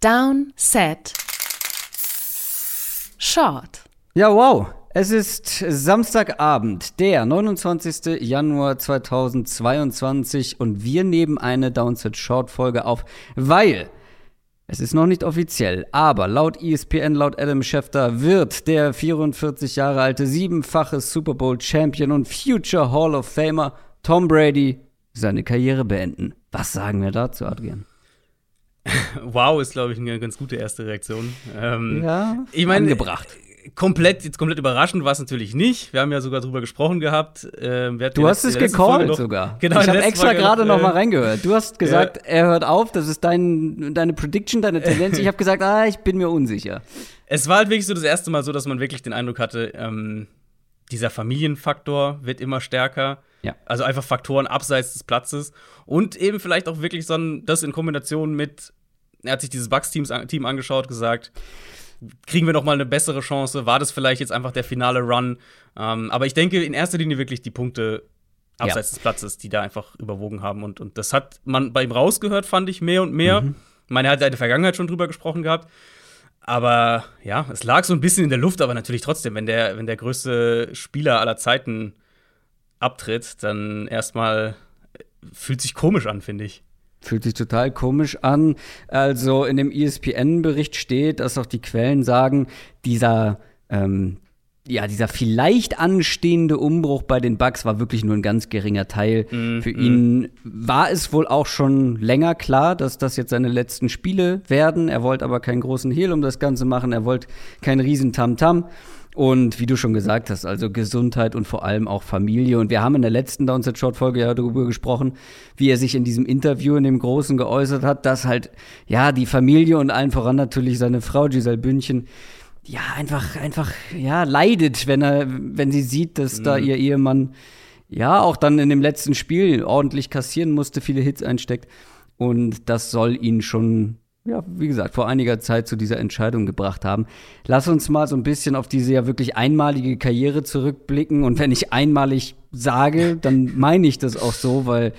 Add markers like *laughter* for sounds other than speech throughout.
Down, Set, Short. Ja, wow. Es ist Samstagabend, der 29. Januar 2022 und wir nehmen eine Downset Short Folge auf, weil es ist noch nicht offiziell, aber laut ESPN, laut Adam Schefter wird der 44 Jahre alte siebenfache Super Bowl Champion und Future Hall of Famer Tom Brady seine Karriere beenden. Was sagen wir dazu, Adrian? *laughs* Wow, ist, glaube ich, eine ganz gute erste Reaktion. Ähm, ja, ich meine, angebracht komplett, jetzt komplett überraschend war es natürlich nicht. Wir haben ja sogar drüber gesprochen gehabt. Äh, du hast es gecallt sogar. *laughs* Genau, ich habe extra gerade noch, mal reingehört. Du hast gesagt, ja. er hört auf. Das ist dein, deine Prediction, deine Tendenz. Ich habe gesagt, ah, ich bin mir unsicher. Es war halt wirklich so das erste Mal so, dass man wirklich den Eindruck hatte, ähm, dieser Familienfaktor wird immer stärker. Ja. Also einfach Faktoren abseits des Platzes. Und eben vielleicht auch wirklich so ein, das in Kombination mit, er hat sich dieses Bucks-Team angeschaut, gesagt, kriegen wir noch mal eine bessere Chance? War das vielleicht jetzt einfach der finale Run? Ähm, aber ich denke in erster Linie wirklich die Punkte abseits ja. des Platzes, die da einfach überwogen haben. Und, und das hat man bei ihm rausgehört, fand ich mehr und mehr. Mhm. Ich meine, er hat ja in der Vergangenheit schon drüber gesprochen gehabt. Aber ja, es lag so ein bisschen in der Luft, aber natürlich trotzdem, wenn der, wenn der größte Spieler aller Zeiten abtritt, dann erstmal fühlt sich komisch an, finde ich. Fühlt sich total komisch an. Also in dem ESPN-Bericht steht, dass auch die Quellen sagen, dieser, ähm, ja, dieser vielleicht anstehende Umbruch bei den Bucks war wirklich nur ein ganz geringer Teil. Mm, Für mm. ihn war es wohl auch schon länger klar, dass das jetzt seine letzten Spiele werden. Er wollte aber keinen großen Hehl um das Ganze machen. Er wollte keinen riesen Tamtam. -Tam. Und wie du schon gesagt hast, also Gesundheit und vor allem auch Familie. Und wir haben in der letzten Downset Short Folge ja darüber gesprochen, wie er sich in diesem Interview in dem Großen geäußert hat, dass halt, ja, die Familie und allen voran natürlich seine Frau Giselle Bündchen, ja, einfach, einfach, ja, leidet, wenn er, wenn sie sieht, dass mhm. da ihr Ehemann, ja, auch dann in dem letzten Spiel ordentlich kassieren musste, viele Hits einsteckt. Und das soll ihn schon ja, wie gesagt, vor einiger Zeit zu dieser Entscheidung gebracht haben. Lass uns mal so ein bisschen auf diese ja wirklich einmalige Karriere zurückblicken. Und wenn ich einmalig sage, dann meine ich das auch so, weil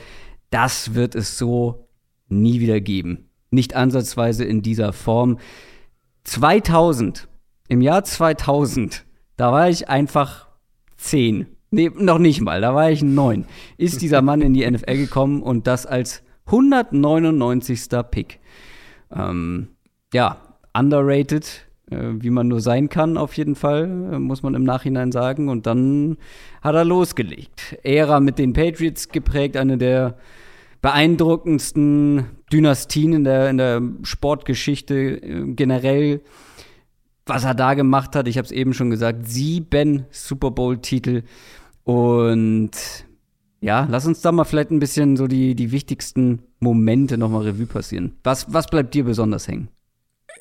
das wird es so nie wieder geben. Nicht ansatzweise in dieser Form. 2000, im Jahr 2000, da war ich einfach zehn. Nee, noch nicht mal, da war ich neun. Ist dieser Mann in die NFL gekommen und das als 199. Pick. Ähm, ja, underrated, äh, wie man nur sein kann, auf jeden Fall, äh, muss man im Nachhinein sagen. Und dann hat er losgelegt. Ära mit den Patriots geprägt, eine der beeindruckendsten Dynastien in der, in der Sportgeschichte äh, generell. Was er da gemacht hat, ich habe es eben schon gesagt, sieben Super Bowl-Titel. Und ja, lass uns da mal vielleicht ein bisschen so die, die wichtigsten Momente nochmal Revue passieren. Was, was bleibt dir besonders hängen?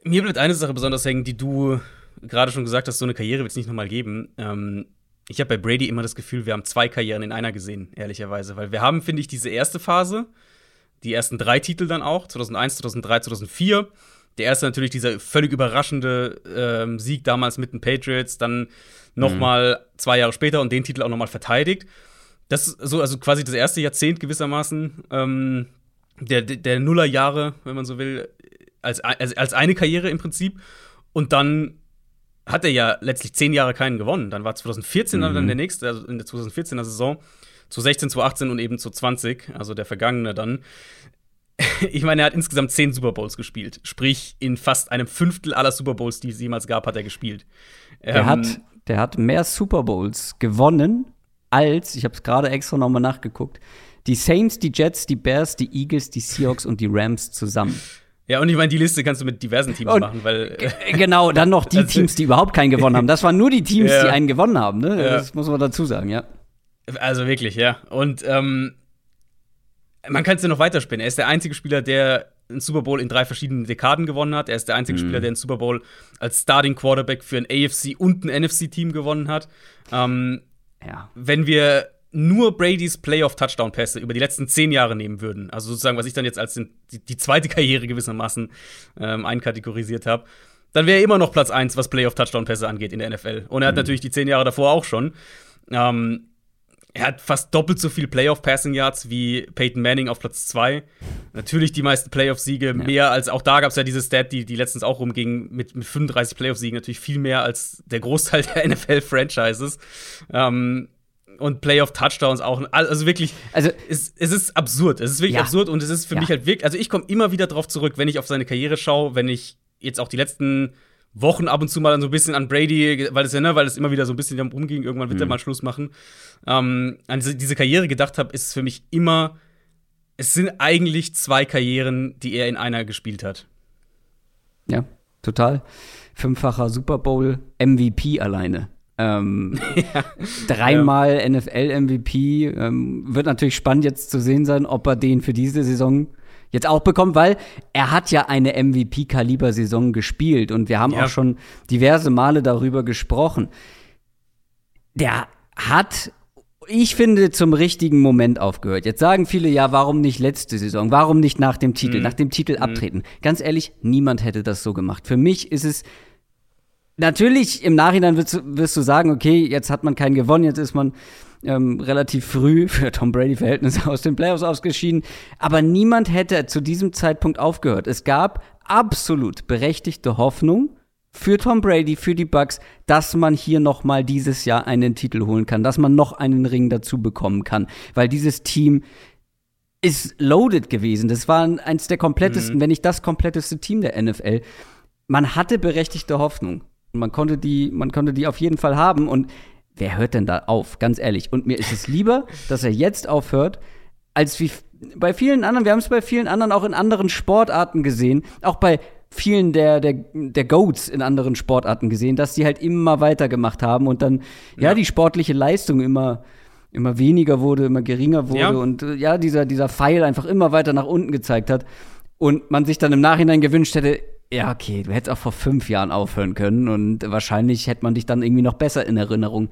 Mir bleibt eine Sache besonders hängen, die du gerade schon gesagt hast, so eine Karriere wird es nicht nochmal geben. Ähm, ich habe bei Brady immer das Gefühl, wir haben zwei Karrieren in einer gesehen, ehrlicherweise. Weil wir haben, finde ich, diese erste Phase, die ersten drei Titel dann auch, 2001, 2003, 2004. Der erste natürlich dieser völlig überraschende ähm, Sieg damals mit den Patriots, dann noch mhm. mal zwei Jahre später und den Titel auch noch mal verteidigt. Das ist so, also quasi das erste Jahrzehnt gewissermaßen. Ähm, der, der Nullerjahre, wenn man so will, als, als, als eine Karriere im Prinzip. Und dann hat er ja letztlich zehn Jahre keinen gewonnen. Dann war 2014 mhm. dann der nächste, also in der 2014er Saison, zu 16, zu 18 und eben zu 20, also der vergangene dann. *laughs* Ich meine, er hat insgesamt zehn Super Bowls gespielt. Sprich, in fast einem Fünftel aller Super Bowls, die es jemals gab, hat er gespielt. Der, ähm, hat, der hat mehr Super Bowls gewonnen als, ich habe es gerade extra nochmal nachgeguckt, die Saints, die Jets, die Bears, die Eagles, die Seahawks und die Rams zusammen. Ja, und ich meine, die Liste kannst du mit diversen Teams und, machen, weil. Äh, genau, dann noch die *laughs* also, Teams, die überhaupt keinen gewonnen haben. Das waren nur die Teams, ja. die einen gewonnen haben, ne? Das muss man dazu sagen, ja. Also wirklich, ja. Und ähm, man kann es ja noch weiterspinnen. Er ist der einzige Spieler, der einen Super Bowl in drei verschiedenen Dekaden gewonnen hat. Er ist der einzige mhm. Spieler, der einen Super Bowl als Starting Quarterback für ein AFC und ein NFC-Team gewonnen hat. Ähm, ja. Wenn wir nur Bradys Playoff-Touchdown-Pässe über die letzten zehn Jahre nehmen würden, also sozusagen, was ich dann jetzt als die, die zweite Karriere gewissermaßen ähm, einkategorisiert habe, dann wäre er immer noch Platz 1, was Playoff-Touchdown-Pässe angeht in der NFL. Und er hat mhm. natürlich die zehn Jahre davor auch schon. Ähm, Er hat fast doppelt so viel Playoff-Passing-Yards wie Peyton Manning auf Platz 2. Natürlich die meisten Playoff-Siege, ja. mehr als auch da gab es ja diese Stat, die, die letztens auch rumging, mit, mit 35 Playoff-Siegen, natürlich viel mehr als der Großteil der *laughs* NFL-Franchises. Ähm, und Playoff-Touchdowns auch. Also wirklich, also es, es ist absurd. Es ist wirklich ja. absurd und es ist für ja. mich halt wirklich, also ich komme immer wieder drauf zurück, wenn ich auf seine Karriere schaue, wenn ich jetzt auch die letzten Wochen ab und zu mal so ein bisschen an Brady, weil es ja, ne, weil es immer wieder so ein bisschen rumging, irgendwann wird mhm. er mal Schluss machen, ähm, an diese Karriere gedacht habe, ist es für mich immer, es sind eigentlich zwei Karrieren, die er in einer gespielt hat. Ja, total. Fünffacher Super Bowl MVP alleine. Ähm, *laughs* ja. Dreimal ja. NFL-MVP. Ähm, wird natürlich spannend jetzt zu sehen sein, ob er den für diese Saison jetzt auch bekommt, weil er hat ja eine MVP-Kaliber-Saison gespielt und wir haben ja. auch schon diverse Male darüber gesprochen. Der hat, ich finde, zum richtigen Moment aufgehört. Jetzt sagen viele, ja, warum nicht letzte Saison? Warum nicht nach dem Titel, mhm. nach dem Titel mhm. abtreten? Ganz ehrlich, niemand hätte das so gemacht. Für mich ist es natürlich im Nachhinein wirst du, wirst du sagen, okay, jetzt hat man keinen gewonnen, jetzt ist man ähm, relativ früh *laughs* für Tom Brady-Verhältnisse aus den Playoffs ausgeschieden. Aber niemand hätte zu diesem Zeitpunkt aufgehört. Es gab absolut berechtigte Hoffnung für Tom Brady, für die Bucks, dass man hier noch mal dieses Jahr einen Titel holen kann, dass man noch einen Ring dazu bekommen kann, weil dieses Team ist loaded gewesen. Das war eins der komplettesten, mhm. wenn nicht das kompletteste Team der NFL. Man hatte berechtigte Hoffnung. Man konnte die, man konnte die auf jeden Fall haben und wer hört denn da auf? Ganz ehrlich. Und mir ist es lieber, dass er jetzt aufhört, als wie bei vielen anderen. Wir haben es bei vielen anderen auch in anderen Sportarten gesehen. Auch bei vielen der, der, der Goats in anderen Sportarten gesehen, dass die halt immer weitergemacht haben und dann, ja, ja die sportliche Leistung immer, immer weniger wurde, immer geringer wurde ja. und äh, ja, dieser, dieser Pfeil einfach immer weiter nach unten gezeigt hat. Und man sich dann im Nachhinein gewünscht hätte, ja, okay, du hättest auch vor fünf Jahren aufhören können und wahrscheinlich hätte man dich dann irgendwie noch besser in Erinnerung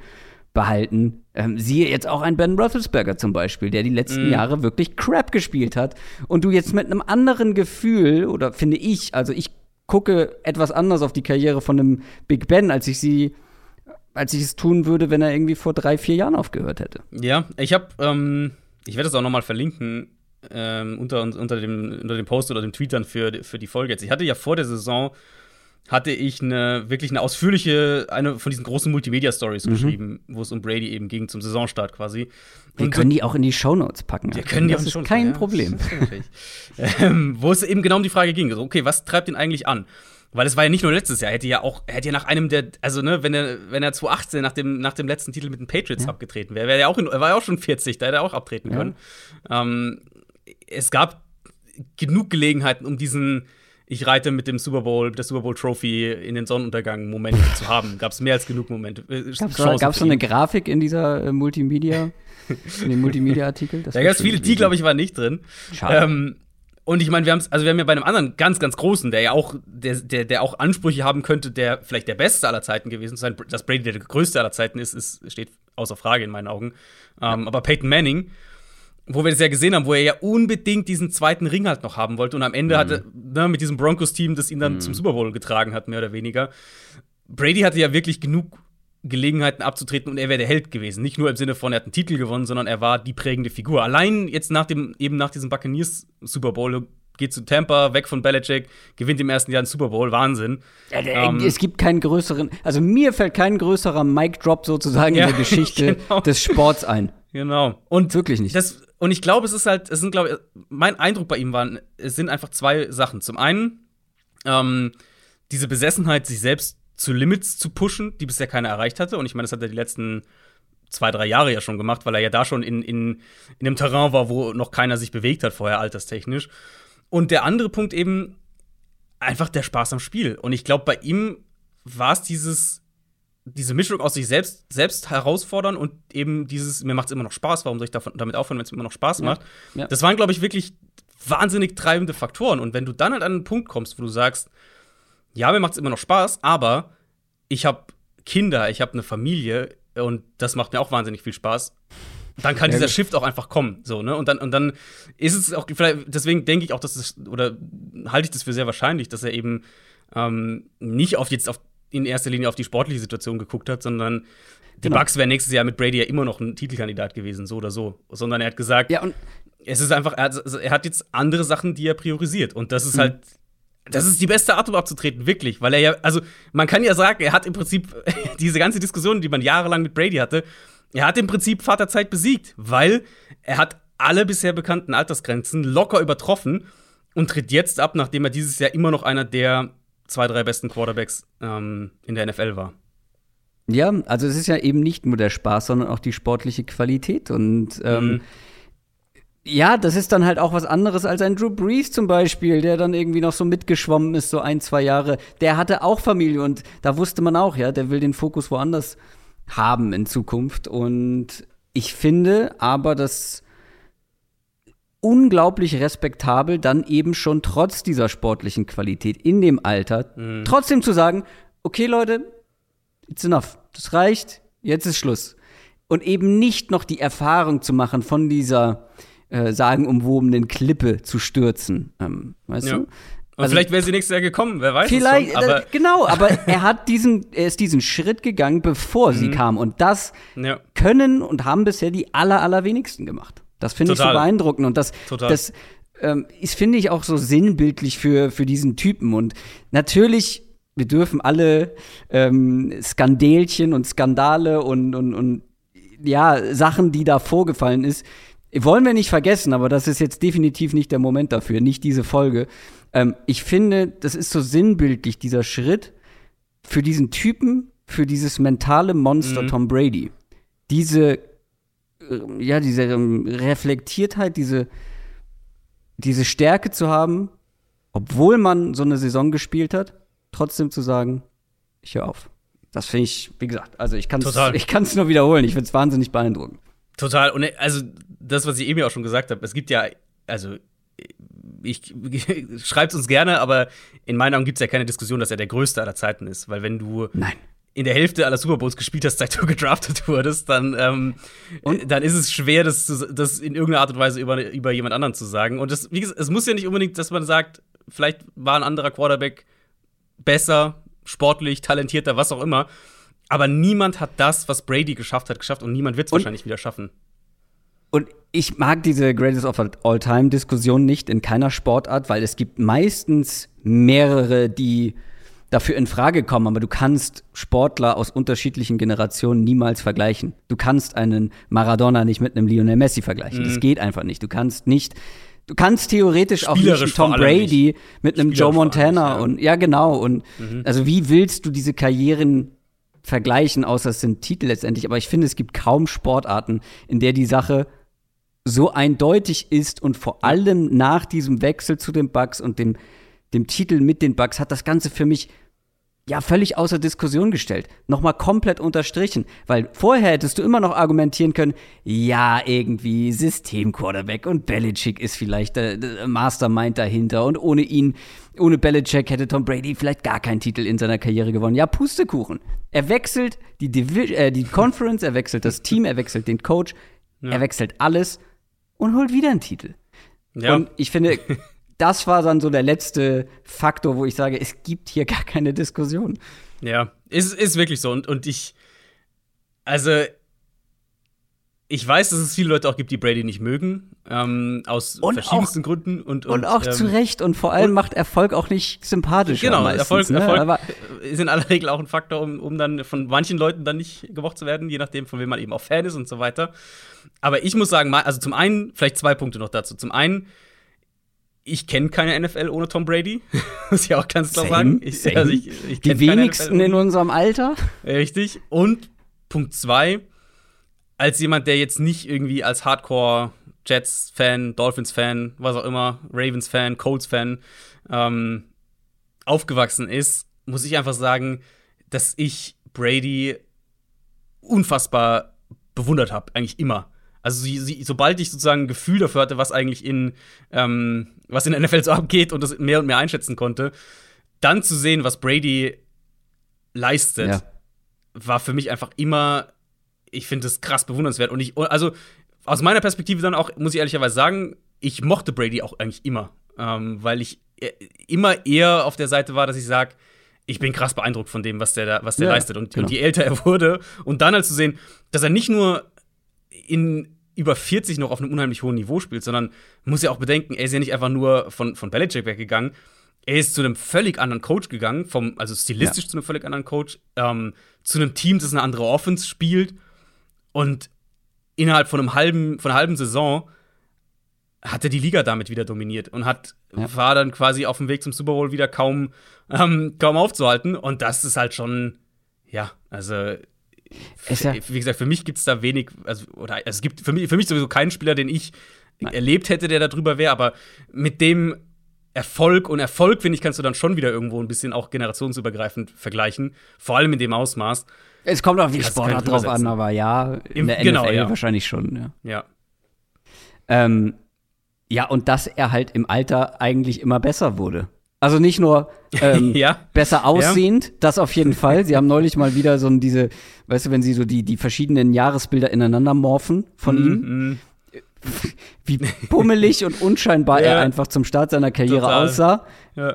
behalten. Ähm, siehe jetzt auch ein Ben Roethlisberger zum Beispiel, der die letzten mm. Jahre wirklich Crap gespielt hat und du jetzt mit einem anderen Gefühl, oder finde ich, also ich gucke etwas anders auf die Karriere von einem Big Ben, als ich sie als ich es tun würde, wenn er irgendwie vor drei, vier Jahren aufgehört hätte. Ja, ich habe, ähm, ich werde das auch noch mal verlinken, ähm, unter, unter, dem, unter dem Post oder dem Tweet dann für, für die Folge jetzt. Ich hatte ja vor der Saison hatte ich eine wirklich eine ausführliche, eine von diesen großen Multimedia-Stories mhm. geschrieben, wo es um Brady eben ging, zum Saisonstart quasi. Wir und können die auch in die Shownotes packen. Wir können die das auch in ist kein ja, Problem. *laughs* ähm, wo es eben genau um die Frage ging, also, okay, was treibt ihn eigentlich an? Weil es war ja nicht nur letztes Jahr, er hätte ja auch, er hätte ja nach einem der, also ne, wenn er, wenn er 2018 nach dem, nach dem letzten Titel mit den Patriots ja. abgetreten wäre, wäre er auch in, er war ja auch schon 40, da hätte er auch abtreten ja. können. Ähm, es gab genug Gelegenheiten, um diesen ich reite mit dem Super Bowl, der Super Bowl Trophy in den Sonnenuntergang Momente zu haben. Gab es mehr als genug Momente. Äh, Gab es so eine Grafik in dieser äh, Multimedia, *laughs* in dem Multimedia-Artikel? Da gab es viele, die, glaube ich, waren nicht drin. Schade. Ähm, und ich meine, wir haben also wir haben ja bei einem anderen ganz, ganz großen, der ja auch, der, der, der auch Ansprüche haben könnte, der vielleicht der Beste aller Zeiten gewesen zu sein, dass Brady der größte aller Zeiten ist, ist steht außer Frage in meinen Augen. Ähm, ja. Aber Peyton Manning wo wir das ja gesehen haben, wo er ja unbedingt diesen zweiten Ring halt noch haben wollte und am Ende mhm. hatte, ne, mit diesem Broncos-Team, das ihn dann mhm. zum Super Bowl getragen hat, mehr oder weniger. Brady hatte ja wirklich genug Gelegenheiten abzutreten und er wäre der Held gewesen. Nicht nur im Sinne von, er hat einen Titel gewonnen, sondern er war die prägende Figur. Allein jetzt nach dem, eben nach diesem Buccaneers Super Bowl geht zu Tampa, weg von Belichick, gewinnt im ersten Jahr einen Super Bowl, Wahnsinn. Ja, ähm, es gibt keinen größeren, also mir fällt kein größerer Mic Drop sozusagen ja, in der *laughs* Geschichte genau. des Sports ein. Genau. Und wirklich nicht. Das, und ich glaube, es ist halt, es sind, glaube mein Eindruck bei ihm war, es sind einfach zwei Sachen. Zum einen, ähm, diese Besessenheit, sich selbst zu Limits zu pushen, die bisher keiner erreicht hatte. Und ich meine, das hat er die letzten zwei, drei Jahre ja schon gemacht, weil er ja da schon in, in, in einem Terrain war, wo noch keiner sich bewegt hat vorher, alterstechnisch. Und der andere Punkt eben, einfach der Spaß am Spiel. Und ich glaube, bei ihm war es dieses diese Mischung aus sich selbst, selbst herausfordern und eben dieses, mir macht es immer noch Spaß, warum soll ich davon, damit aufhören, wenn es immer noch Spaß macht. Ja. Das waren, glaube ich, wirklich wahnsinnig treibende Faktoren. Und wenn du dann halt an einen Punkt kommst, wo du sagst, ja, mir macht es immer noch Spaß, aber ich habe Kinder, ich habe eine Familie und das macht mir auch wahnsinnig viel Spaß. Dann kann dieser Shift auch einfach kommen, so ne? Und dann und dann ist es auch vielleicht deswegen denke ich auch, dass es oder halte ich das für sehr wahrscheinlich, dass er eben ähm, nicht auf jetzt auf in erster Linie auf die sportliche Situation geguckt hat, sondern die Genau. Bucks wären nächstes Jahr mit Brady ja immer noch ein Titelkandidat gewesen, so oder so. Sondern er hat gesagt, Ja, und es ist einfach, er hat, jetzt andere Sachen, die er priorisiert. Und das ist Mhm. halt, das ist die beste Art, um abzutreten, wirklich. Weil er ja, also man kann ja sagen, er hat im Prinzip *laughs* diese ganze Diskussion, die man jahrelang mit Brady hatte, er hat im Prinzip Vaterzeit besiegt, weil er hat alle bisher bekannten Altersgrenzen locker übertroffen und tritt jetzt ab, nachdem er dieses Jahr immer noch einer der zwei, drei besten Quarterbacks ähm, in der NFL war. Ja, also es ist ja eben nicht nur der Spaß, sondern auch die sportliche Qualität. Und ähm, Mhm. ja, das ist dann halt auch was anderes als ein Drew Brees zum Beispiel, der dann irgendwie noch so mitgeschwommen ist, so ein, zwei Jahre. Der hatte auch Familie und da wusste man auch, ja, der will den Fokus woanders haben in Zukunft. Und ich finde aber, dass unglaublich respektabel, dann eben schon trotz dieser sportlichen Qualität in dem Alter, trotzdem zu sagen, okay Leute, it's enough, das reicht, jetzt ist Schluss. Und eben nicht noch die Erfahrung zu machen, von dieser äh, sagenumwobenen Klippe zu stürzen. Ähm, weißt Ja. du? Und Also- vielleicht wäre sie nächstes Jahr gekommen, wer weiß. Vielleicht, schon, aber äh, genau, *laughs* aber er hat diesen, er ist diesen Schritt gegangen, bevor Mhm. sie kam. Und das ja. können und haben bisher die aller, allerwenigsten gemacht. Das finde ich so beeindruckend. Und das, Total. das ähm, ist, finde ich, auch so sinnbildlich für, für diesen Typen. Und natürlich, wir dürfen alle ähm, Skandälchen und Skandale und, und, und ja, Sachen, die da vorgefallen ist, wollen wir nicht vergessen, aber das ist jetzt definitiv nicht der Moment dafür, nicht diese Folge. Ähm, ich finde, das ist so sinnbildlich, dieser Schritt für diesen Typen, für dieses mentale Monster Mhm. Tom Brady. Diese, ja, diese ähm, Reflektiertheit, diese, diese Stärke zu haben, obwohl man so eine Saison gespielt hat, trotzdem zu sagen, ich höre auf. Das finde ich, wie gesagt, also ich kann es Total. ich kann's nur wiederholen. Ich finde es wahnsinnig beeindruckend. Total. Und äh, also das, was ich eben ja auch schon gesagt habe, es gibt ja, also ich *laughs* schreibt uns gerne, aber in meinen Augen gibt es ja keine Diskussion, dass er der größte aller Zeiten ist, weil wenn du Nein. In der Hälfte aller Super Bowls gespielt hast, seit du *laughs* gedraftet wurdest, dann, ähm, dann ist es schwer, das, das in irgendeiner Art und Weise über, über jemand anderen zu sagen. Und das, wie gesagt, es muss ja nicht unbedingt, dass man sagt, vielleicht war ein anderer Quarterback besser, sportlich, talentierter, was auch immer. Aber niemand hat das, was Brady geschafft hat, geschafft und niemand wird es wahrscheinlich wieder schaffen. Und ich mag diese Greatest of All Time Diskussion nicht in keiner Sportart, weil es gibt meistens mehrere, die dafür in Frage kommen, aber du kannst Sportler aus unterschiedlichen Generationen niemals vergleichen. Du kannst einen Maradona nicht mit einem Lionel Messi vergleichen. Das geht einfach nicht. Du kannst nicht Du kannst theoretisch auch nicht einen Tom Brady mit einem Joe Montana nicht, ja. und ja genau und also wie willst du diese Karrieren vergleichen, außer es sind Titel letztendlich, aber ich finde, es gibt kaum Sportarten, in der die Sache so eindeutig ist und vor allem nach diesem Wechsel zu den Bucks und dem, dem Titel mit den Bucks hat das Ganze für mich ja völlig außer Diskussion gestellt. Nochmal komplett unterstrichen. Weil vorher hättest du immer noch argumentieren können, ja, irgendwie System-Quarterback und Belichick ist vielleicht der, der Mastermind dahinter und ohne ihn, ohne Belichick hätte Tom Brady vielleicht gar keinen Titel in seiner Karriere gewonnen. Ja, Pustekuchen. Er wechselt die, Divi äh, die Conference, er wechselt das Team, er wechselt den Coach, er wechselt alles und holt wieder einen Titel. Ja. Und ich finde, *laughs* das war dann so der letzte Faktor, wo ich sage, es gibt hier gar keine Diskussion. Ja, ist, ist wirklich so. Und, und ich, also, ich weiß, dass es viele Leute auch gibt, die Brady nicht mögen, ähm, aus Und verschiedensten Gründen. Und, Und, auch ähm, zu Recht. Und vor allem und- macht Erfolg auch nicht sympathisch. Genau, meistens, Erfolg, ne? Erfolg Aber ist in aller Regel auch ein Faktor, um, um dann von manchen Leuten dann nicht gemocht zu werden, je nachdem, von wem man eben auch Fan ist und so weiter. Aber ich muss sagen, also zum einen, vielleicht zwei Punkte noch dazu. Zum einen, ich kenne keine NFL ohne Tom Brady. *laughs* muss ich auch ganz klar Same, sagen. Ich, also ich, ich die wenigsten in unserem Alter. *laughs* Richtig. Und Punkt zwei, als jemand, der jetzt nicht irgendwie als Hardcore Jets-Fan, Dolphins-Fan, was auch immer, Ravens-Fan, Colts-Fan ähm, aufgewachsen ist, muss ich einfach sagen, dass ich Brady unfassbar bewundert habe, eigentlich immer. Also sobald ich sozusagen ein Gefühl dafür hatte, was eigentlich in ähm, was in der NFL so *laughs* abgeht und das mehr und mehr einschätzen konnte, dann zu sehen, was Brady leistet, Ja. war für mich einfach immer, ich finde es krass bewundernswert. Und ich, also aus meiner Perspektive dann auch, muss ich ehrlicherweise sagen, ich mochte Brady auch eigentlich immer. Ähm, weil ich äh, immer eher auf der Seite war, dass ich sage, ich bin krass beeindruckt von dem, was der da, was der ja, leistet. Und, genau. und je älter er *laughs* wurde, und dann halt zu sehen, dass er nicht nur in über 40 noch auf einem unheimlich hohen Niveau spielt, sondern muss ja auch bedenken, er ist ja nicht einfach nur von, von Belichick weggegangen, er ist zu einem völlig anderen Coach gegangen, vom, also stilistisch ja. zu einem völlig anderen Coach, ähm, zu einem Team, das eine andere Offense spielt. Und innerhalb von einem halben, von einer halben Saison hat er die Liga damit wieder dominiert und hat, ja. war dann quasi auf dem Weg zum Super Bowl wieder kaum, ähm, kaum aufzuhalten. Und das ist halt schon, ja, also ja wie gesagt, für mich gibt es da wenig, also, oder also es gibt für mich, für mich sowieso keinen Spieler, den ich Nein. erlebt hätte, der da drüber wäre, aber mit dem Erfolg und Erfolg, finde ich, kannst du dann schon wieder irgendwo ein bisschen auch generationsübergreifend vergleichen, vor allem in dem Ausmaß. Es kommt auf die Sportart drauf an, aber ja, in der genau, NFL ja. wahrscheinlich schon. Ja. Ja. Ähm, ja, und dass er halt im Alter eigentlich immer besser wurde. Also nicht nur ähm, *laughs* ja. besser aussehend, ja. das auf jeden Fall. Sie haben neulich mal wieder so diese, weißt du, wenn sie so die, die verschiedenen Jahresbilder ineinander morphen von mm, ihm. Mm. Wie pummelig und unscheinbar *laughs* ja. er einfach zum Start seiner Karriere Total. aussah.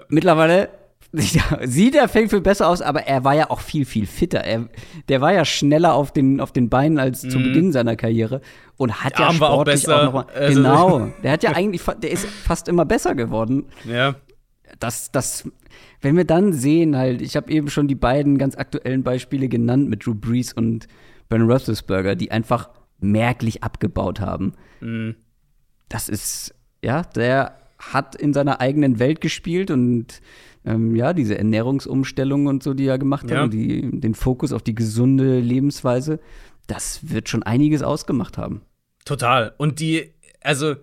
Mittlerweile *laughs* sieht er viel, viel besser aus, aber er war ja auch viel, viel fitter. Er, der war ja schneller auf den, auf den Beinen als mm. zu mhm. Beginn seiner Karriere und hat ja sportlich auch, auch noch mal, also Genau, der hat ja eigentlich, der ist fast immer besser geworden. Ja das, das, wenn wir dann sehen, halt, ich habe eben schon die beiden ganz aktuellen Beispiele genannt mit Drew Brees und Ben Roethlisberger, die einfach merklich abgebaut haben. Mhm. Das ist, ja, der hat in seiner eigenen Welt gespielt und ähm, ja, diese Ernährungsumstellung und so, die er gemacht ja. hat, und die, den Fokus auf die gesunde Lebensweise, das wird schon einiges ausgemacht haben. Total. Und die, also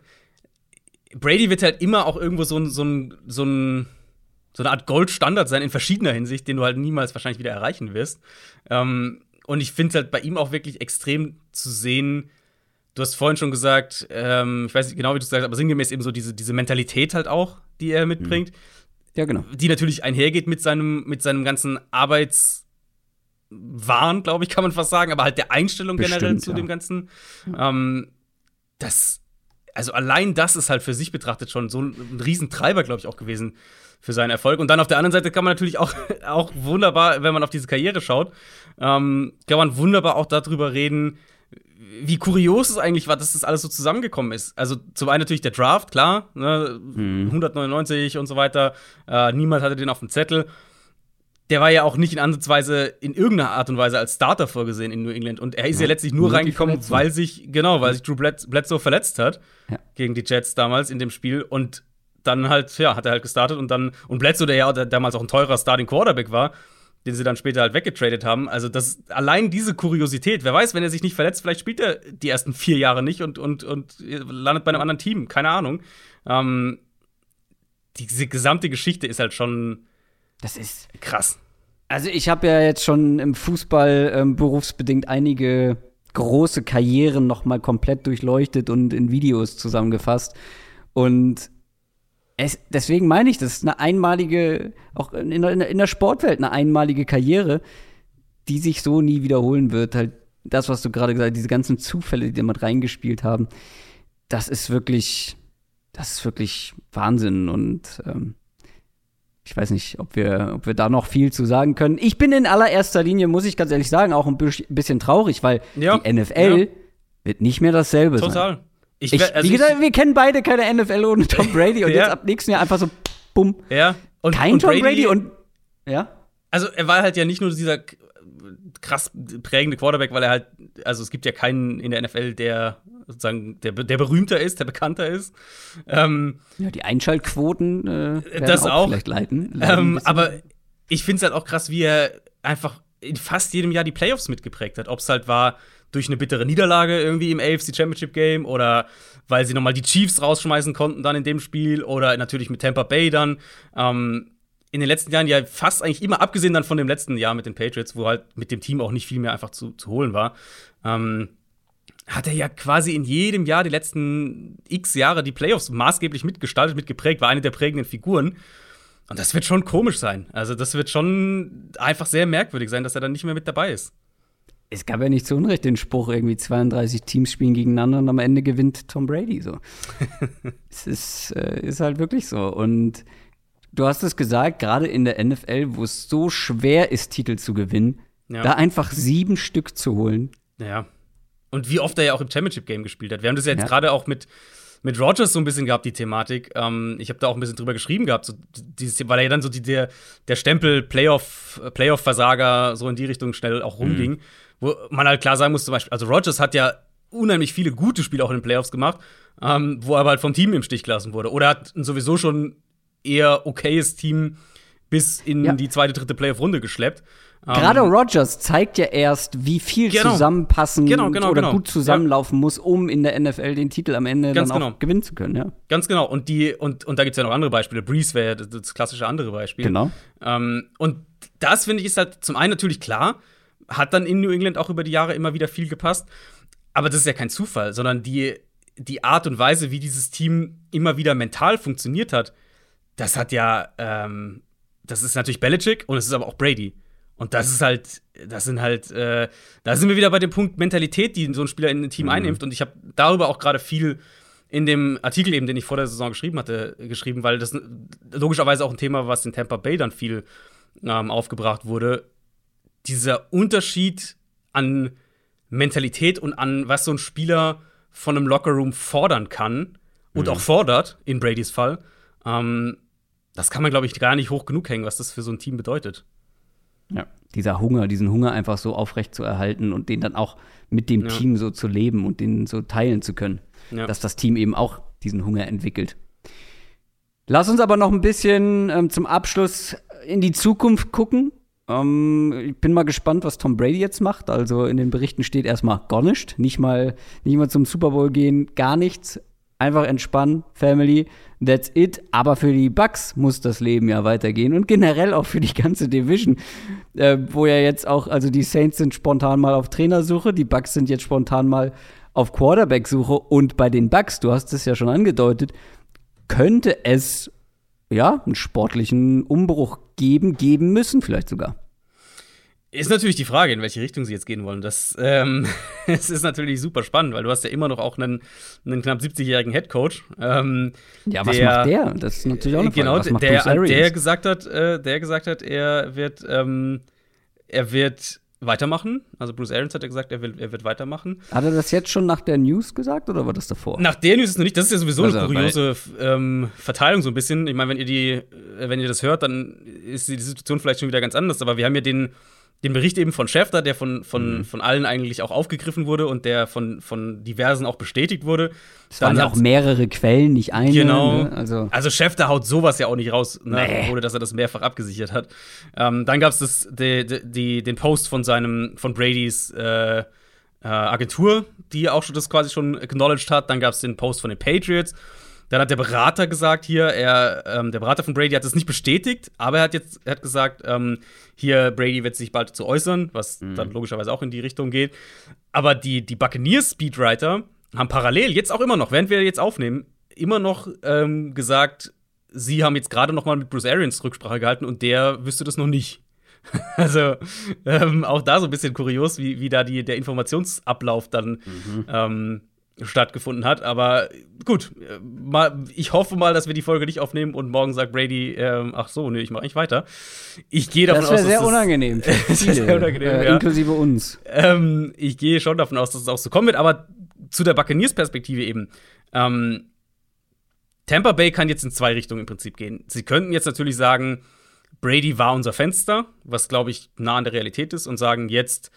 Brady wird halt immer auch irgendwo so ein, so ein, so ein so eine Art Goldstandard sein in verschiedener Hinsicht, den du halt niemals wahrscheinlich wieder erreichen wirst. Ähm, und ich finde es halt bei ihm auch wirklich extrem zu sehen. Du hast vorhin schon gesagt, ähm, ich weiß nicht genau, wie du es sagst, aber sinngemäß eben so diese, diese Mentalität halt auch, die er mitbringt. Mhm. Ja, genau. Die natürlich einhergeht mit seinem, mit seinem ganzen Arbeitswahn, glaube ich, kann man fast sagen, aber halt der Einstellung Bestimmt, generell zu ja. dem Ganzen. Ähm, das also allein das ist halt für sich betrachtet schon so ein Riesentreiber, glaube ich, auch gewesen für seinen Erfolg. Und dann auf der anderen Seite kann man natürlich auch, *laughs* auch wunderbar, wenn man auf diese Karriere schaut, ähm, kann man wunderbar auch darüber reden, wie kurios es eigentlich war, dass das alles so zusammengekommen ist. Also zum einen natürlich der Draft, klar, ne, hm. 199 und so weiter. Äh, niemand hatte den auf dem Zettel der war ja auch nicht in Ansatzweise in irgendeiner Art und Weise als Starter vorgesehen in New England. Und er ist ja, ja letztlich nur, nur reingekommen, weil sich, genau, weil sich Drew Bledsoe verletzt hat ja. gegen die Jets damals in dem Spiel. Und dann halt, ja, hat er halt gestartet und dann, und Bledsoe, der ja damals auch ein teurer Starting Quarterback war, den sie dann später halt weggetradet haben. Also das, allein diese Kuriosität, wer weiß, wenn er sich nicht verletzt, vielleicht spielt er die ersten vier Jahre nicht und, und, und landet bei einem anderen Team, keine Ahnung. Ähm, diese gesamte Geschichte ist halt schon das ist krass. Also ich habe ja jetzt schon im Fußball ähm, berufsbedingt einige große Karrieren noch mal komplett durchleuchtet und in Videos zusammengefasst. Und es, deswegen meine ich, das ist eine einmalige, auch in, in, in der Sportwelt eine einmalige Karriere, die sich so nie wiederholen wird. Halt das, was du gerade gesagt hast, diese ganzen Zufälle, die damit reingespielt haben, das ist wirklich, das ist wirklich Wahnsinn. Und ähm, ich weiß nicht, ob wir, ob wir da noch viel zu sagen können. Ich bin in allererster Linie, muss ich ganz ehrlich sagen, auch ein bisschen traurig, weil ja, die NFL ja. wird nicht mehr dasselbe Total. sein. Total. Ich, ich, also wie gesagt, ich, wir kennen beide keine NFL ohne Tom *laughs* Brady und ja. jetzt ab nächsten Jahr einfach so, bumm. Ja. Und, Kein und Tom Brady, Brady und, ja. Also er war halt ja nicht nur dieser krass prägende Quarterback, weil er halt, also es gibt ja keinen in der NFL, der sozusagen der, der berühmter ist, der bekannter ist. Ähm, ja, die Einschaltquoten äh, das auch, auch, vielleicht leiten. Ähm, aber ich finde es halt auch krass, wie er einfach in fast jedem Jahr die Playoffs mitgeprägt hat. Ob es halt war durch eine bittere Niederlage irgendwie im AFC Championship Game oder weil sie nochmal die Chiefs rausschmeißen konnten dann in dem Spiel oder natürlich mit Tampa Bay dann. Ähm, in den letzten Jahren ja fast eigentlich immer, abgesehen dann von dem letzten Jahr mit den Patriots, wo halt mit dem Team auch nicht viel mehr einfach zu, zu holen war, ähm, hat er ja quasi in jedem Jahr die letzten x Jahre die Playoffs maßgeblich mitgestaltet, mitgeprägt, war eine der prägenden Figuren. Und das wird schon komisch sein. Also, das wird schon einfach sehr merkwürdig sein, dass er dann nicht mehr mit dabei ist. Es gab ja nicht zu Unrecht den Spruch, irgendwie 32 Teams spielen gegeneinander und am Ende gewinnt Tom Brady so. *laughs* es ist, äh, ist halt wirklich so. Und du hast es gesagt, gerade in der NFL, wo es so schwer ist, Titel zu gewinnen, ja. da einfach sieben Stück zu holen. Ja. Und wie oft er ja auch im Championship-Game gespielt hat. Wir haben das ja jetzt ja. gerade auch mit, mit Rogers so ein bisschen gehabt, die Thematik. Ähm, ich habe da auch ein bisschen drüber geschrieben gehabt, so dieses, weil er ja dann so die, der, der Stempel Playoff, Playoff-Versager so in die Richtung schnell auch rumging. Mhm. Wo man halt klar sagen muss, zum Beispiel, also Rogers hat ja unheimlich viele gute Spiele auch in den Playoffs gemacht, ähm, wo er aber halt vom Team im Stich gelassen wurde. Oder hat sowieso schon eher okayes Team bis in ja. die zweite, dritte Playoff-Runde geschleppt. Gerade um, Rogers zeigt ja erst, wie viel genau, zusammenpassen genau, genau, oder genau. gut zusammenlaufen ja. muss, um in der NFL den Titel am Ende Ganz dann auch genau. gewinnen zu können. Ja. Ganz genau. Und, die, und, und da gibt es ja noch andere Beispiele. Breeze wäre ja das, das, klassische andere Beispiel. Genau. Ähm, und das, finde ich, ist halt zum einen natürlich klar, hat dann in New England auch über die Jahre immer wieder viel gepasst. Aber das ist ja kein Zufall, sondern die, die Art und Weise, wie dieses Team immer wieder mental funktioniert hat, das hat ja, ähm, das ist natürlich Belichick und es ist aber auch Brady. Und das ist halt, das sind halt, äh, da sind wir wieder bei dem Punkt Mentalität, die so ein Spieler in ein Team mhm. einnimmt. Und ich habe darüber auch gerade viel in dem Artikel eben, den ich vor der Saison geschrieben hatte, geschrieben, weil das logischerweise auch ein Thema, was in Tampa Bay dann viel ähm, aufgebracht wurde. Dieser Unterschied an Mentalität und an was so ein Spieler von einem Lockerroom fordern kann und mhm. auch fordert, in Bradys Fall, ähm, das kann man, glaube ich, gar nicht hoch genug hängen, was das für so ein Team bedeutet. Ja, dieser Hunger, diesen Hunger einfach so aufrecht zu erhalten und den dann auch mit dem ja. Team so zu leben und den so teilen zu können. Ja. Dass das Team eben auch diesen Hunger entwickelt. Lass uns aber noch ein bisschen ähm, zum Abschluss in die Zukunft gucken. Ähm, ich bin mal gespannt, was Tom Brady jetzt macht. Also in den Berichten steht erstmal gar nichts. Nicht mal, nicht mal zum Super Bowl gehen, gar nichts. Einfach entspannen, Family, that's it. Aber für die Bucks muss das Leben ja weitergehen und generell auch für die ganze Division, äh, wo ja jetzt auch, also die Saints sind spontan mal auf Trainersuche, die Bucks sind jetzt spontan mal auf Quarterback-Suche und bei den Bucks, du hast es ja schon angedeutet, könnte es ja einen sportlichen Umbruch geben, geben müssen vielleicht sogar. Ist natürlich die Frage, in welche Richtung sie jetzt gehen wollen. Das, ähm, *laughs* das ist natürlich super spannend, weil du hast ja immer noch auch einen, einen knapp 70-jährigen Headcoach. Ähm, ja, was der, macht der? Das ist natürlich auch eine Frage. Genau, was macht der, der gesagt hat, äh, der gesagt hat, er wird, ähm, er wird weitermachen. Also Bruce Arians hat ja gesagt, er, will, er wird weitermachen. Hat er das jetzt schon nach der News gesagt oder war das davor? Nach der News ist es noch nicht. Das ist ja sowieso also, eine kuriose ähm, Verteilung so ein bisschen. Ich meine, wenn ihr die, wenn ihr das hört, dann ist die Situation vielleicht schon wieder ganz anders. Aber wir haben ja den den Bericht eben von Schäfter, der von, von, mhm. von allen eigentlich auch aufgegriffen wurde und der von, von diversen auch bestätigt wurde. Es waren ja auch mehrere Quellen, nicht eine. Genau. Ne? Also, also Schäfter haut sowas ja auch nicht raus, ne? nee. ohne dass er das mehrfach abgesichert hat. Ähm, dann gab es die, die, den Post von seinem, von Bradys äh, äh, Agentur, die auch schon das quasi schon acknowledged hat. Dann gab es den Post von den Patriots. Dann hat der Berater gesagt hier, er, ähm, der Berater von Brady hat es nicht bestätigt, aber er hat jetzt er hat gesagt, ähm, hier Brady wird sich bald zu äußern, was mhm. dann logischerweise auch in die Richtung geht. Aber die, die Buccaneers Speedwriter haben parallel, jetzt auch immer noch, während wir jetzt aufnehmen, immer noch ähm, gesagt, sie haben jetzt gerade noch mal mit Bruce Arians Rücksprache gehalten und der wüsste das noch nicht. *laughs* also ähm, auch da so ein bisschen kurios, wie, wie da die, der Informationsablauf dann mhm. Stattgefunden hat. Aber gut, mal, ich hoffe mal, dass wir die Folge nicht aufnehmen und morgen sagt Brady, ähm, ach so, nee, ich mache nicht weiter. Ich gehe davon das aus, dass sehr unangenehm. *laughs* das wäre sehr unangenehm, äh, ja. inklusive uns. Ähm, ich gehe schon davon aus, dass es auch so kommen wird. Aber zu der Buccaneers-Perspektive eben. Ähm, Tampa Bay kann jetzt in zwei Richtungen im Prinzip gehen. Sie könnten jetzt natürlich sagen, Brady war unser Fenster, was glaube ich nah an der Realität ist, und sagen jetzt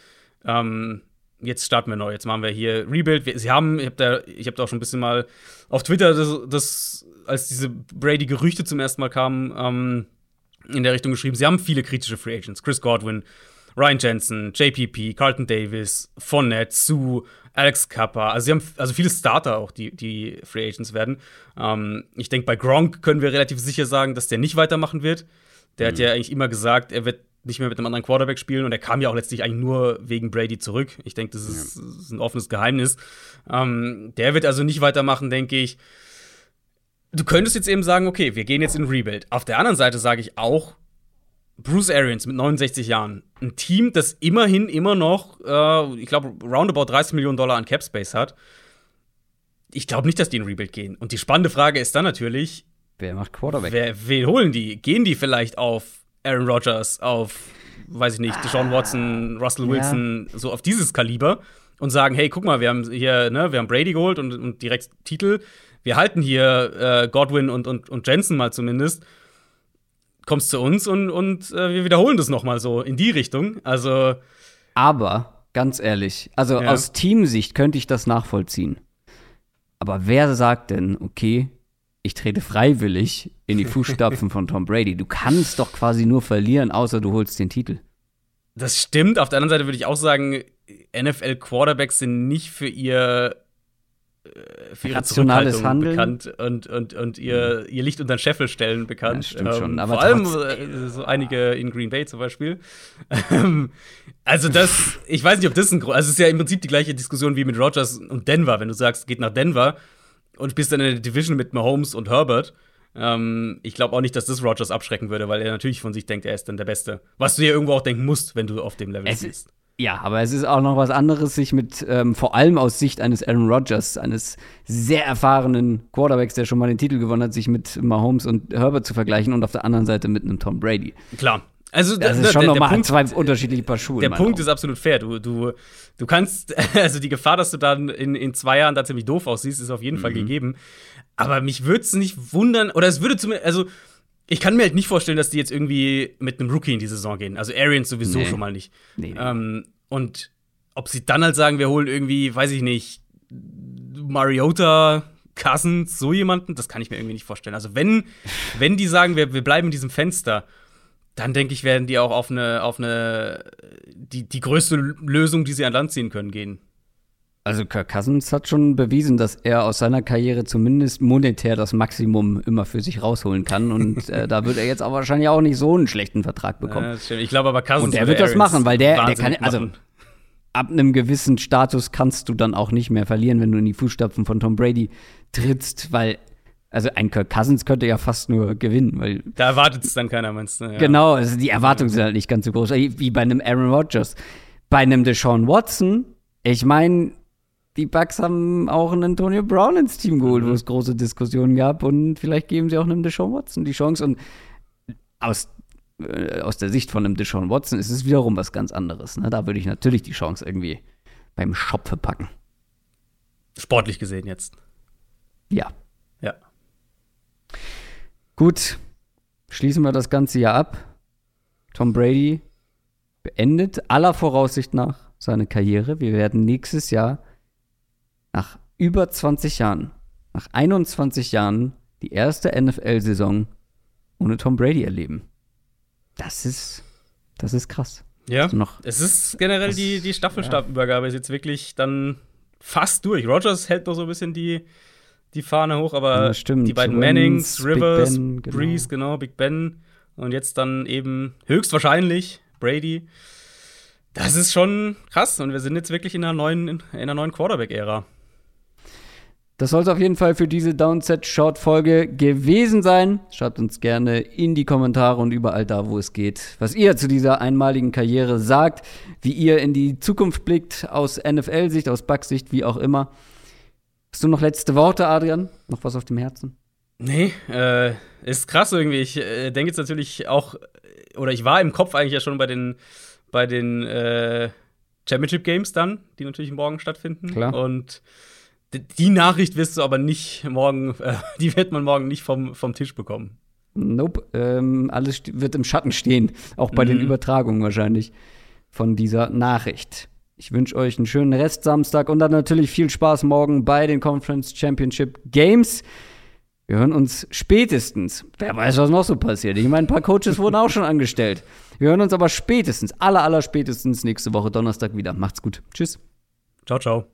ähm, jetzt starten wir neu, jetzt machen wir hier Rebuild. Sie haben, ich habe da, hab da auch schon ein bisschen mal auf Twitter, das, das als diese Brady-Gerüchte zum ersten Mal kamen, ähm, in der Richtung geschrieben, sie haben viele kritische Free Agents. Chris Godwin, Ryan Jensen, JPP, Carlton Davis, Fournette, Sue, Alex Kappa. Also sie haben also viele Starter auch, die, die Free Agents werden. Ähm, ich denke, bei Gronk können wir relativ sicher sagen, dass der nicht weitermachen wird. Der mhm. hat ja eigentlich immer gesagt, er wird nicht mehr mit einem anderen Quarterback spielen und er kam ja auch letztlich eigentlich nur wegen Brady zurück. Ich denke, das ist, ja. ist, ein offenes Geheimnis. Ähm, der wird also nicht weitermachen, denke ich. Du könntest jetzt eben sagen, okay, wir gehen jetzt in Rebuild. Auf der anderen Seite sage ich auch, Bruce Arians mit 69 Jahren, ein Team, das immerhin immer noch, äh, ich glaube, roundabout 30 Millionen Dollar an Cap Space hat. Ich glaube nicht, dass die in Rebuild gehen. Und die spannende Frage ist dann natürlich, Wer macht Quarterback? Wer, wen holen die? Gehen die vielleicht auf Aaron Rodgers, auf, weiß ich nicht, Deshaun Watson, Russell Wilson, ja. so auf dieses Kaliber und sagen, hey, guck mal, wir haben hier, ne, wir haben Brady geholt und, und direkt Titel. Wir halten hier äh, Godwin und, und, und Jensen mal zumindest. Kommst zu uns und, und äh, wir wiederholen das noch mal so in die Richtung. Also Aber, ganz ehrlich, also ja. aus Teamsicht könnte ich das nachvollziehen. Aber wer sagt denn, okay, ich trete freiwillig in die Fußstapfen von Tom Brady? Du kannst doch quasi nur verlieren, außer du holst den Titel. Das stimmt. Auf der anderen Seite würde ich auch sagen, NFL-Quarterbacks sind nicht für ihr äh, für ihre Rationales Handeln bekannt und, und, und ihr, ihr Licht unter den Scheffel stellen bekannt. Ja, stimmt ähm, schon. Aber vor allem äh, so einige in Green Bay zum Beispiel. Ähm, also das, ich weiß nicht, ob das ein also es ist ja im Prinzip die gleiche Diskussion wie mit Rogers und Denver, wenn du sagst, geht nach Denver und bist dann in der Division mit Mahomes und Herbert. Ähm, ich glaube auch nicht, dass das Rogers abschrecken würde, weil er natürlich von sich denkt, er ist dann der Beste. Was du dir irgendwo auch denken musst, wenn du auf dem Level bist. Ja, aber es ist auch noch was anderes, sich mit, ähm, vor allem aus Sicht eines Aaron Rodgers, eines sehr erfahrenen Quarterbacks, der schon mal den Titel gewonnen hat, sich mit Mahomes und Herbert zu vergleichen und auf der anderen Seite mit einem Tom Brady. Klar. Also das ist schon nochmal zwei unterschiedliche Paar Schuhe. Der Punkt ist absolut fair. Du, du, du kannst, *laughs* also die Gefahr, dass du dann in, in zwei Jahren da ziemlich doof aussiehst, ist auf jeden mhm. Fall gegeben. Aber mich würde es nicht wundern, oder es würde zumindest, also ich kann mir halt nicht vorstellen, dass die jetzt irgendwie mit einem Rookie in die Saison gehen. Also Arians sowieso nee. schon mal nicht. Nee. Ähm, und ob sie dann halt sagen, wir holen irgendwie, weiß ich nicht, Mariota, Cousins, so jemanden, das kann ich mir irgendwie nicht vorstellen. Also wenn, wenn die sagen, wir, wir bleiben in diesem Fenster, dann denke ich, werden die auch auf eine, auf eine, die, die größte Lösung, die sie an Land ziehen können, gehen. Also Kirk Cousins hat schon bewiesen, dass er aus seiner Karriere zumindest monetär das Maximum immer für sich rausholen kann. Und *laughs* äh, da wird er jetzt auch wahrscheinlich auch nicht so einen schlechten Vertrag bekommen. Ja, ich glaube aber Cousins Und der wird das machen, weil der, der kann, also ab einem gewissen Status kannst du dann auch nicht mehr verlieren, wenn du in die Fußstapfen von Tom Brady trittst, weil also ein Kirk Cousins könnte ja fast nur gewinnen, weil da erwartet es dann keiner, meinst du? Ja. Genau, also die Erwartungen sind halt nicht ganz so groß wie bei einem Aaron Rodgers, bei einem Deshaun Watson. Ich meine, die Bucks haben auch einen Antonio Brown ins Team geholt, mhm. wo es große Diskussionen gab. Und vielleicht geben sie auch einem Deshaun Watson die Chance. Und aus, äh, aus der Sicht von einem Deshaun Watson ist es wiederum was ganz anderes. Ne? Da würde ich natürlich die Chance irgendwie beim Schopfe packen. Sportlich gesehen jetzt. Ja. Ja. Gut, schließen wir das Ganze ja ab. Tom Brady beendet aller Voraussicht nach seine Karriere. Wir werden nächstes Jahr nach über 20 Jahren, nach 21 Jahren, die erste NFL-Saison ohne Tom Brady erleben. Das ist, das ist krass. Ja, also noch, es ist generell das, die, die Staffelstabübergabe ist jetzt wirklich dann fast durch. Rogers hält noch so ein bisschen die, die Fahne hoch, aber ja, die beiden Mannings, Rivers, ben, genau. Breeze, genau, Big Ben und jetzt dann eben höchstwahrscheinlich Brady. Das ist schon krass und wir sind jetzt wirklich in einer neuen, in einer neuen Quarterback-Ära. Das soll es auf jeden Fall für diese Downset-Short-Folge gewesen sein. Schreibt uns gerne in die Kommentare und überall da, wo es geht, was ihr zu dieser einmaligen Karriere sagt, wie ihr in die Zukunft blickt, aus NFL-Sicht, aus Bug-Sicht, wie auch immer. Hast du noch letzte Worte, Adrian? Noch was auf dem Herzen? Nee, äh, ist krass irgendwie. Ich äh, denke jetzt natürlich auch, oder ich war im Kopf eigentlich ja schon bei den, bei den äh, Championship Games dann, die natürlich morgen stattfinden. Klar. Und die Nachricht wirst du aber nicht morgen, äh, *laughs* die wird man morgen nicht vom, vom Tisch bekommen. Nope, ähm, alles wird im Schatten stehen, auch bei mhm. den Übertragungen wahrscheinlich von dieser Nachricht. Ich wünsche euch einen schönen Rest Samstag und dann natürlich viel Spaß morgen bei den Conference Championship Games. Wir hören uns spätestens. Wer weiß, was noch so passiert. Ich meine, ein paar Coaches wurden auch schon angestellt. Wir hören uns aber spätestens, aller, aller spätestens nächste Woche Donnerstag wieder. Macht's gut. Tschüss. Ciao, ciao.